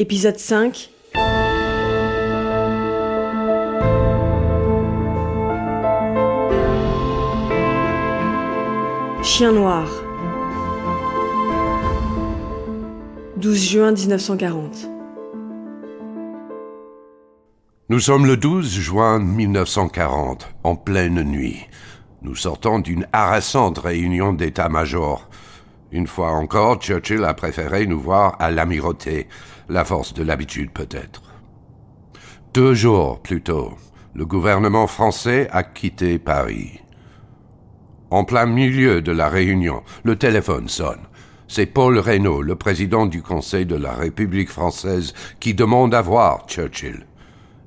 Épisode 5 Chien noir 12 juin 1940 Nous sommes le 12 juin 1940, en pleine nuit. Nous sortons d'une harassante réunion d'état-major. Une fois encore, Churchill a préféré nous voir à l'amirauté, la force de l'habitude peut-être. Deux jours plus tôt, le gouvernement français a quitté Paris. En plein milieu de la réunion, le téléphone sonne. C'est Paul Reynaud, le président du Conseil de la République française, qui demande à voir Churchill.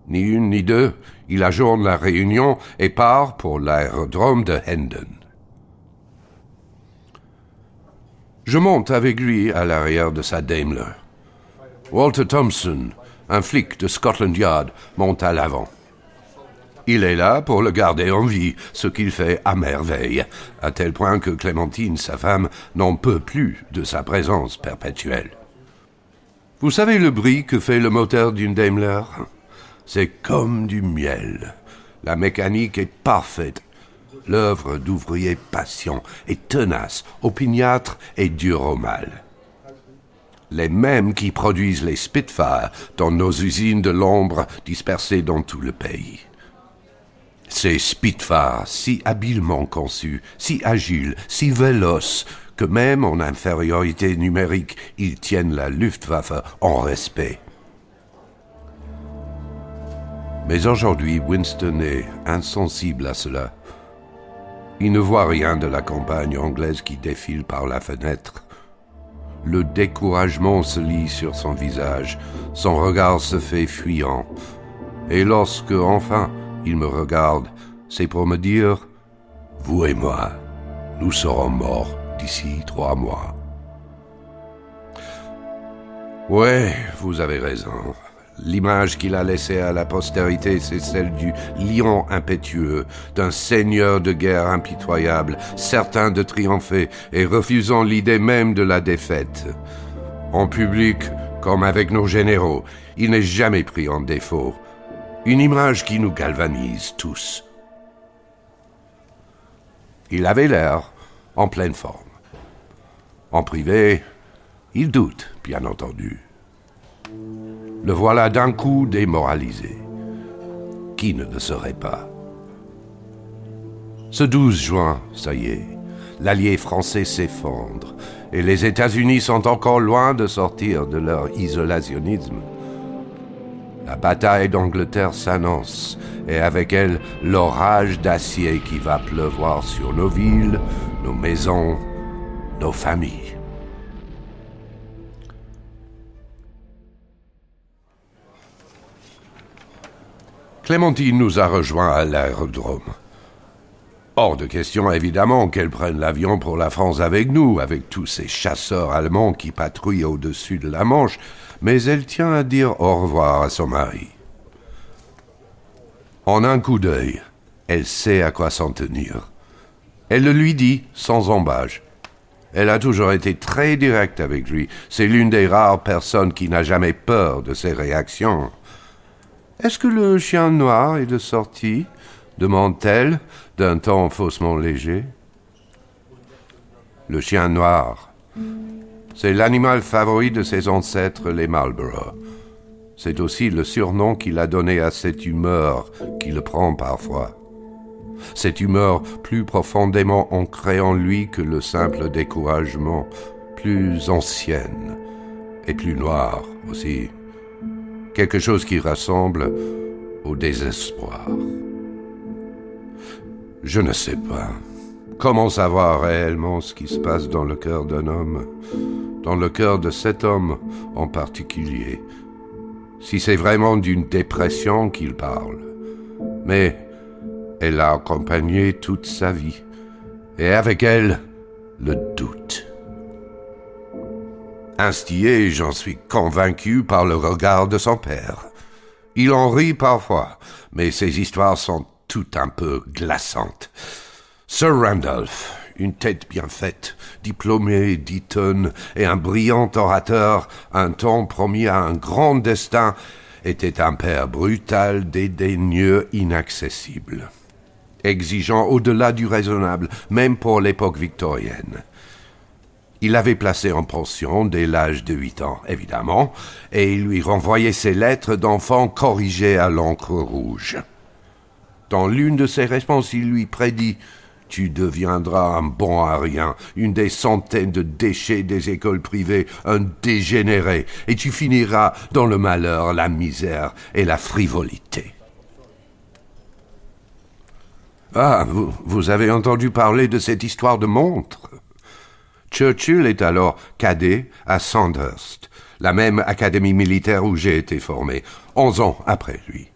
Ni une ni deux, il ajourne la réunion et part pour l'aérodrome de Hendon. Je monte avec lui à l'arrière de sa Daimler. Walter Thompson, un flic de Scotland Yard, monte à l'avant. Il est là pour le garder en vie, ce qu'il fait à merveille, à tel point que Clémentine, sa femme, n'en peut plus de sa présence perpétuelle. Vous savez le bruit que fait le moteur d'une Daimler? C'est comme du miel. La mécanique est parfaite. L'œuvre d'ouvriers patients et tenaces, opiniâtres et durs au mal. Les mêmes qui produisent les Spitfire dans nos usines de l'ombre dispersées dans tout le pays. Ces Spitfire, si habilement conçus, si agiles, si véloces, que même en infériorité numérique, ils tiennent la Luftwaffe en respect. Mais aujourd'hui, Winston est insensible à cela. Il ne voit rien de la campagne anglaise qui défile par la fenêtre. Le découragement se lit sur son visage, son regard se fait fuyant. Et lorsque, enfin, il me regarde, c'est pour me dire Vous et moi, nous serons morts d'ici trois mois. Ouais, vous avez raison. L'image qu'il a laissée à la postérité, c'est celle du lion impétueux, d'un seigneur de guerre impitoyable, certain de triompher et refusant l'idée même de la défaite. En public, comme avec nos généraux, il n'est jamais pris en défaut. Une image qui nous galvanise tous. Il avait l'air en pleine forme. En privé, il doute, bien entendu. Le voilà d'un coup démoralisé. Qui ne le serait pas? Ce 12 juin, ça y est, l'allié français s'effondre et les États-Unis sont encore loin de sortir de leur isolationnisme. La bataille d'Angleterre s'annonce et avec elle l'orage d'acier qui va pleuvoir sur nos villes, nos maisons, nos familles. Clémentine nous a rejoints à l'aérodrome. Hors de question, évidemment, qu'elle prenne l'avion pour la France avec nous, avec tous ces chasseurs allemands qui patrouillent au-dessus de la Manche, mais elle tient à dire au revoir à son mari. En un coup d'œil, elle sait à quoi s'en tenir. Elle le lui dit sans embâge. Elle a toujours été très directe avec lui. C'est l'une des rares personnes qui n'a jamais peur de ses réactions. Est-ce que le chien noir est de sortie demande-t-elle d'un ton faussement léger. Le chien noir. C'est l'animal favori de ses ancêtres, les Marlborough. C'est aussi le surnom qu'il a donné à cette humeur qui le prend parfois. Cette humeur plus profondément ancrée en lui que le simple découragement, plus ancienne et plus noire aussi. Quelque chose qui rassemble au désespoir. Je ne sais pas. Comment savoir réellement ce qui se passe dans le cœur d'un homme, dans le cœur de cet homme en particulier, si c'est vraiment d'une dépression qu'il parle. Mais elle l'a accompagné toute sa vie, et avec elle, le doute. Instillé, j'en suis convaincu par le regard de son père. Il en rit parfois, mais ses histoires sont tout un peu glaçantes. Sir Randolph, Une tête bien faite, diplômé d'Eton et un brillant orateur, un temps promis à un grand destin, était un père brutal, dédaigneux, inaccessible. Exigeant au-delà du raisonnable, même pour l'époque victorienne. Il l'avait placé en pension dès l'âge de huit ans, évidemment, et il lui renvoyait ses lettres d'enfant corrigées à l'encre rouge. Dans l'une de ses réponses, il lui prédit tu deviendras un bon à rien, une des centaines de déchets des écoles privées, un dégénéré, et tu finiras dans le malheur, la misère et la frivolité. Ah, vous, vous avez entendu parler de cette histoire de montre? Churchill est alors cadet à Sandhurst, la même académie militaire où j'ai été formé, onze ans après lui.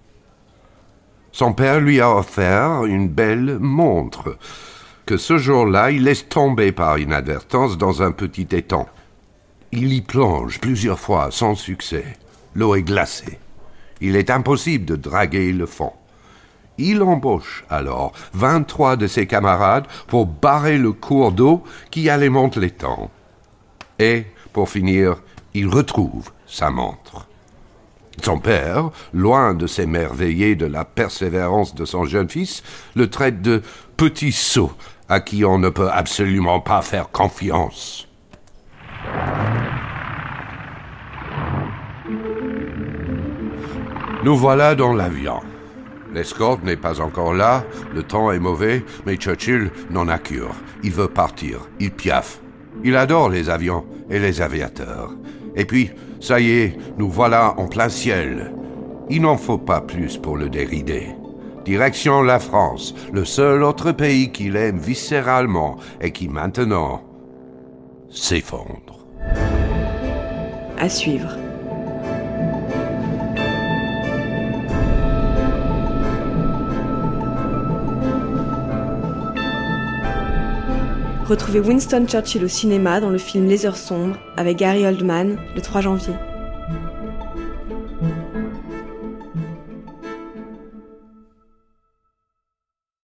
Son père lui a offert une belle montre, que ce jour-là il laisse tomber par inadvertance dans un petit étang. Il y plonge plusieurs fois sans succès. L'eau est glacée. Il est impossible de draguer le fond. Il embauche alors vingt-trois de ses camarades pour barrer le cours d'eau qui alimente l'étang. Et, pour finir, il retrouve sa montre. Son père, loin de s'émerveiller de la persévérance de son jeune fils, le traite de petit sot à qui on ne peut absolument pas faire confiance. Nous voilà dans l'avion. L'escorte n'est pas encore là, le temps est mauvais, mais Churchill n'en a cure. Il veut partir, il piaffe. Il adore les avions et les aviateurs. Et puis, ça y est, nous voilà en plein ciel. Il n'en faut pas plus pour le dérider. Direction la France, le seul autre pays qu'il aime viscéralement et qui maintenant s'effondre. À suivre. Retrouvez Winston Churchill au cinéma dans le film Les Heures sombres avec Gary Oldman le 3 janvier.